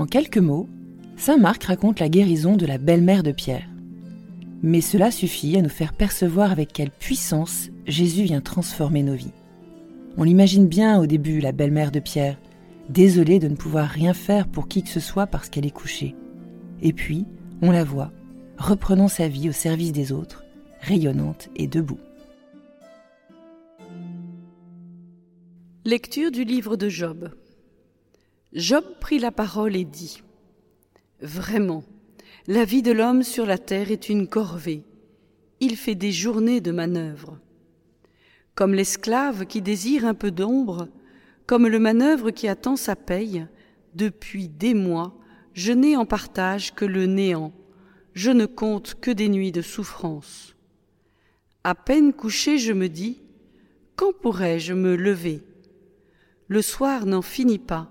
En quelques mots, Saint Marc raconte la guérison de la belle-mère de Pierre. Mais cela suffit à nous faire percevoir avec quelle puissance Jésus vient transformer nos vies. On l'imagine bien au début, la belle-mère de Pierre, désolée de ne pouvoir rien faire pour qui que ce soit parce qu'elle est couchée. Et puis, on la voit, reprenant sa vie au service des autres, rayonnante et debout. Lecture du livre de Job. Job prit la parole et dit Vraiment, la vie de l'homme sur la terre est une corvée. Il fait des journées de manœuvre. Comme l'esclave qui désire un peu d'ombre, comme le manœuvre qui attend sa paye, depuis des mois, je n'ai en partage que le néant, je ne compte que des nuits de souffrance. À peine couché, je me dis, quand pourrais-je me lever? Le soir n'en finit pas,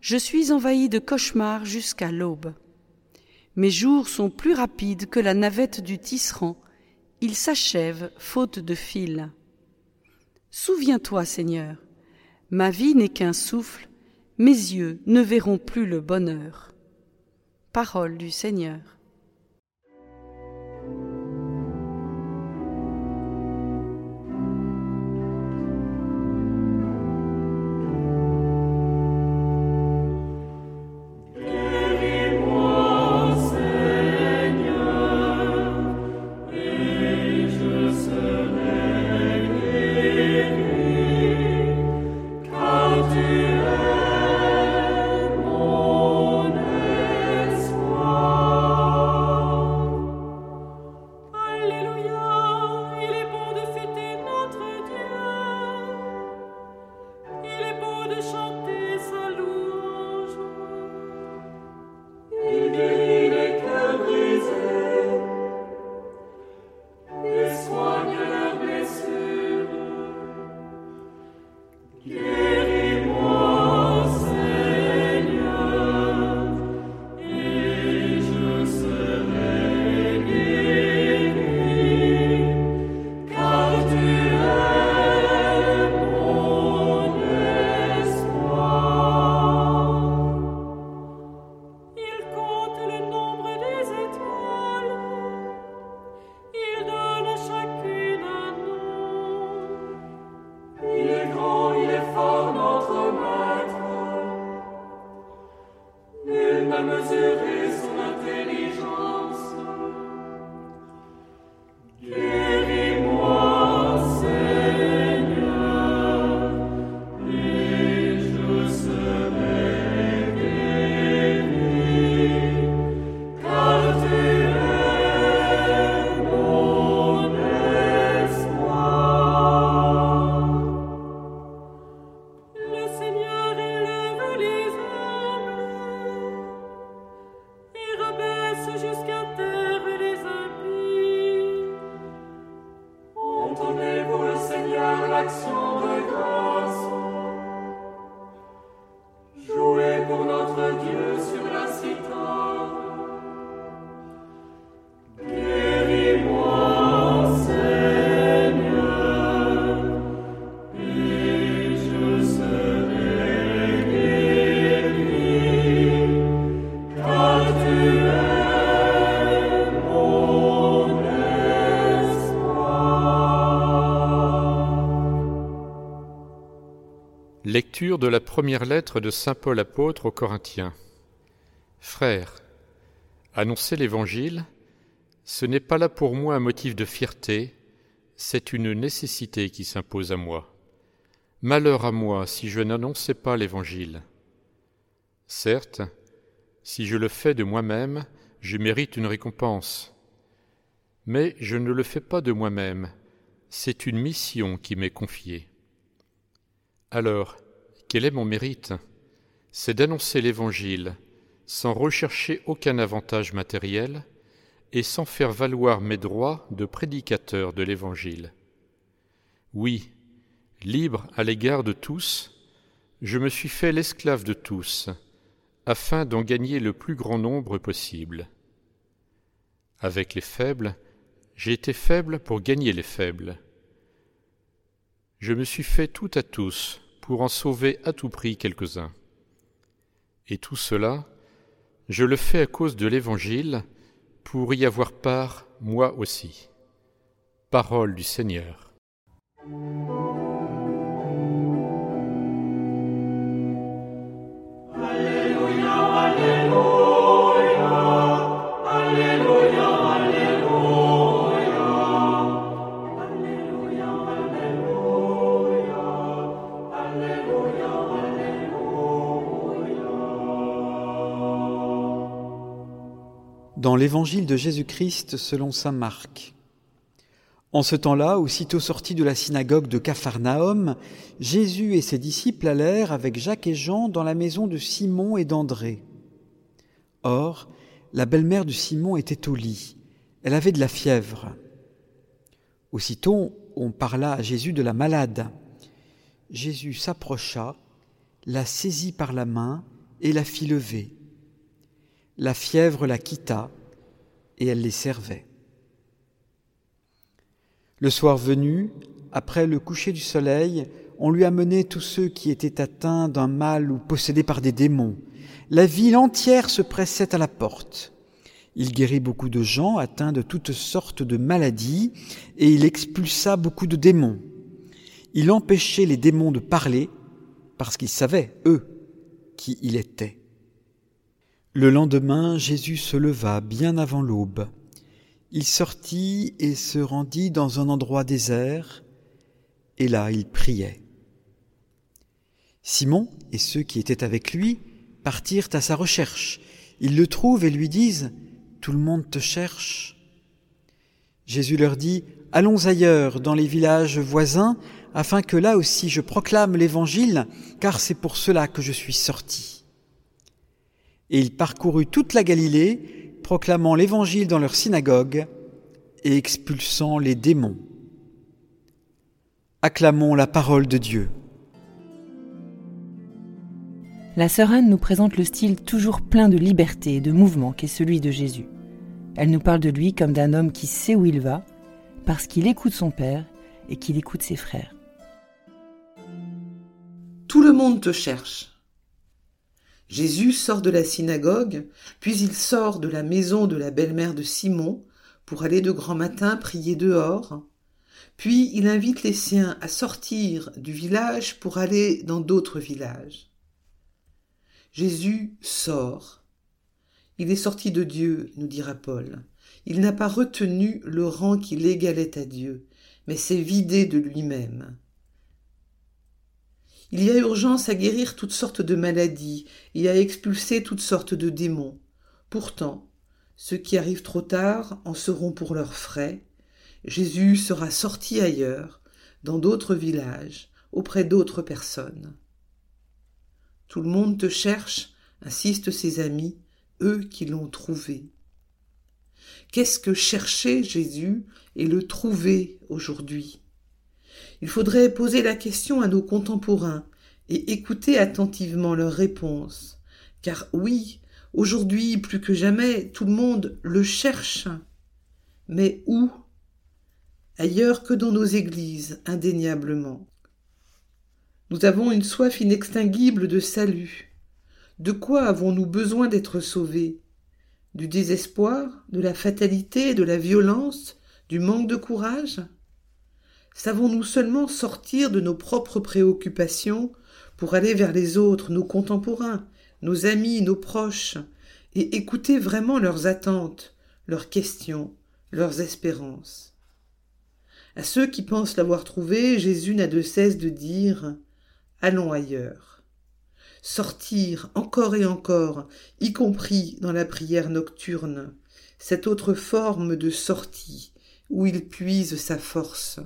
je suis envahi de cauchemars jusqu'à l'aube. Mes jours sont plus rapides que la navette du tisserand, ils s'achèvent faute de fil. Souviens-toi, Seigneur, ma vie n'est qu'un souffle, mes yeux ne verront plus le bonheur. Parole du Seigneur. Entendez-vous le Seigneur l'action De la première lettre de Saint Paul apôtre aux Corinthiens. Frères, annoncer l'Évangile, ce n'est pas là pour moi un motif de fierté, c'est une nécessité qui s'impose à moi. Malheur à moi si je n'annonçais pas l'Évangile. Certes, si je le fais de moi-même, je mérite une récompense. Mais je ne le fais pas de moi-même, c'est une mission qui m'est confiée. Alors, quel est mon mérite? C'est d'annoncer l'Évangile sans rechercher aucun avantage matériel et sans faire valoir mes droits de prédicateur de l'Évangile. Oui, libre à l'égard de tous, je me suis fait l'esclave de tous, afin d'en gagner le plus grand nombre possible. Avec les faibles, j'ai été faible pour gagner les faibles. Je me suis fait tout à tous pour en sauver à tout prix quelques-uns. Et tout cela Je le fais à cause de l'Évangile, pour y avoir part moi aussi. Parole du Seigneur. Dans l'évangile de Jésus-Christ selon saint Marc. En ce temps-là, aussitôt sorti de la synagogue de Capharnaüm, Jésus et ses disciples allèrent avec Jacques et Jean dans la maison de Simon et d'André. Or, la belle-mère de Simon était au lit. Elle avait de la fièvre. Aussitôt, on parla à Jésus de la malade. Jésus s'approcha, la saisit par la main et la fit lever la fièvre la quitta et elle les servait. Le soir venu, après le coucher du soleil, on lui amenait tous ceux qui étaient atteints d'un mal ou possédés par des démons. La ville entière se pressait à la porte. Il guérit beaucoup de gens atteints de toutes sortes de maladies et il expulsa beaucoup de démons. Il empêchait les démons de parler parce qu'ils savaient, eux, qui il était. Le lendemain, Jésus se leva bien avant l'aube. Il sortit et se rendit dans un endroit désert, et là il priait. Simon et ceux qui étaient avec lui partirent à sa recherche. Ils le trouvent et lui disent Tout le monde te cherche. Jésus leur dit Allons ailleurs, dans les villages voisins, afin que là aussi je proclame l'Évangile, car c'est pour cela que je suis sorti. Et il parcourut toute la Galilée, proclamant l'Évangile dans leur synagogue et expulsant les démons. Acclamons la parole de Dieu. La sœur Anne nous présente le style toujours plein de liberté et de mouvement qu'est celui de Jésus. Elle nous parle de lui comme d'un homme qui sait où il va, parce qu'il écoute son Père et qu'il écoute ses frères. Tout le monde te cherche. Jésus sort de la synagogue, puis il sort de la maison de la belle-mère de Simon pour aller de grand matin prier dehors, puis il invite les siens à sortir du village pour aller dans d'autres villages. Jésus sort. Il est sorti de Dieu, nous dira Paul. Il n'a pas retenu le rang qui l'égalait à Dieu, mais s'est vidé de lui-même. Il y a urgence à guérir toutes sortes de maladies et à expulser toutes sortes de démons. Pourtant, ceux qui arrivent trop tard en seront pour leurs frais. Jésus sera sorti ailleurs, dans d'autres villages, auprès d'autres personnes. Tout le monde te cherche, insistent ses amis, eux qui l'ont trouvé. Qu'est-ce que chercher Jésus et le trouver aujourd'hui? Il faudrait poser la question à nos contemporains et écouter attentivement leurs réponses. Car oui, aujourd'hui plus que jamais, tout le monde le cherche. Mais où? Ailleurs que dans nos églises, indéniablement. Nous avons une soif inextinguible de salut. De quoi avons-nous besoin d'être sauvés? Du désespoir, de la fatalité, de la violence, du manque de courage? Savons-nous seulement sortir de nos propres préoccupations pour aller vers les autres, nos contemporains, nos amis, nos proches, et écouter vraiment leurs attentes, leurs questions, leurs espérances À ceux qui pensent l'avoir trouvé, Jésus n'a de cesse de dire Allons ailleurs. Sortir encore et encore, y compris dans la prière nocturne, cette autre forme de sortie où il puise sa force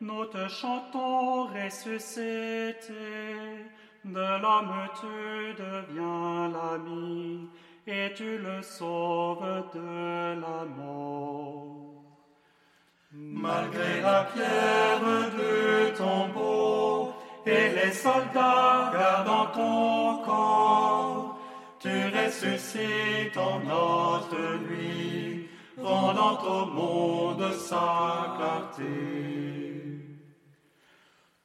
nous te chantons ressuscité. De l'homme tu deviens l'ami, et tu le sauves de la mort. Malgré la pierre du tombeau et les soldats gardant ton corps, tu ressuscites en notre nuit rendant au monde sa clarté.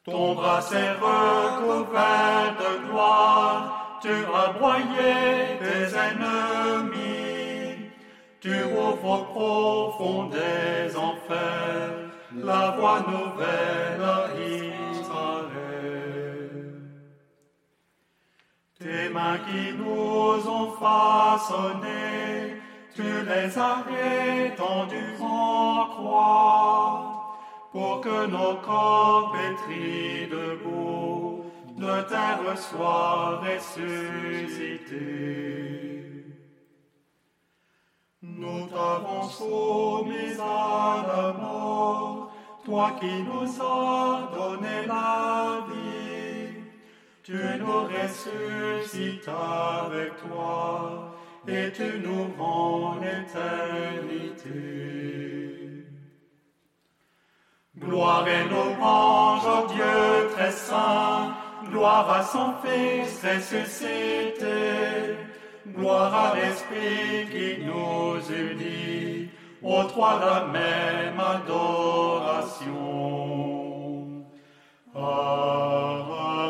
Ton bras s'est recouvert de gloire, tu as broyé tes ennemis. Tu ouvres au profond des enfers la voie nouvelle à Israël. Tes mains qui nous ont façonnés, tu les as étendues en croix pour que nos corps pétris debout de terre soient ressuscités. Nous t'avons soumis à la mort, toi qui nous as donné la vie. Tu nous ressuscites avec toi et tu nous rends l'éternité. Gloire et louange au Dieu très saint, gloire à son Fils ressuscité, gloire à l'Esprit qui nous unit, aux trois la même adoration. Amen.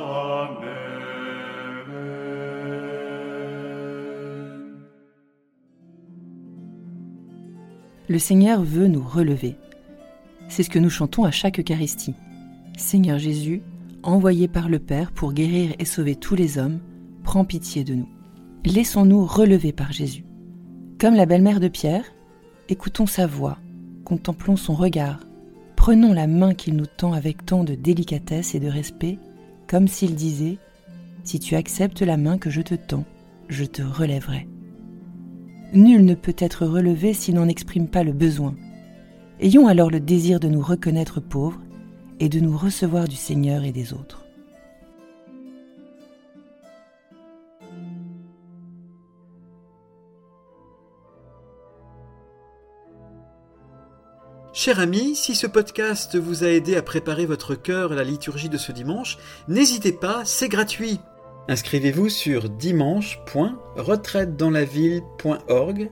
Le Seigneur veut nous relever. C'est ce que nous chantons à chaque Eucharistie. Seigneur Jésus, envoyé par le Père pour guérir et sauver tous les hommes, prends pitié de nous. Laissons-nous relever par Jésus. Comme la belle-mère de Pierre, écoutons sa voix, contemplons son regard, prenons la main qu'il nous tend avec tant de délicatesse et de respect, comme s'il disait Si tu acceptes la main que je te tends, je te relèverai. Nul ne peut être relevé s'il n'en exprime pas le besoin. Ayons alors le désir de nous reconnaître pauvres et de nous recevoir du Seigneur et des autres. Cher ami, si ce podcast vous a aidé à préparer votre cœur à la liturgie de ce dimanche, n'hésitez pas, c'est gratuit. Inscrivez-vous sur dimanche.retraitedanslaville.org.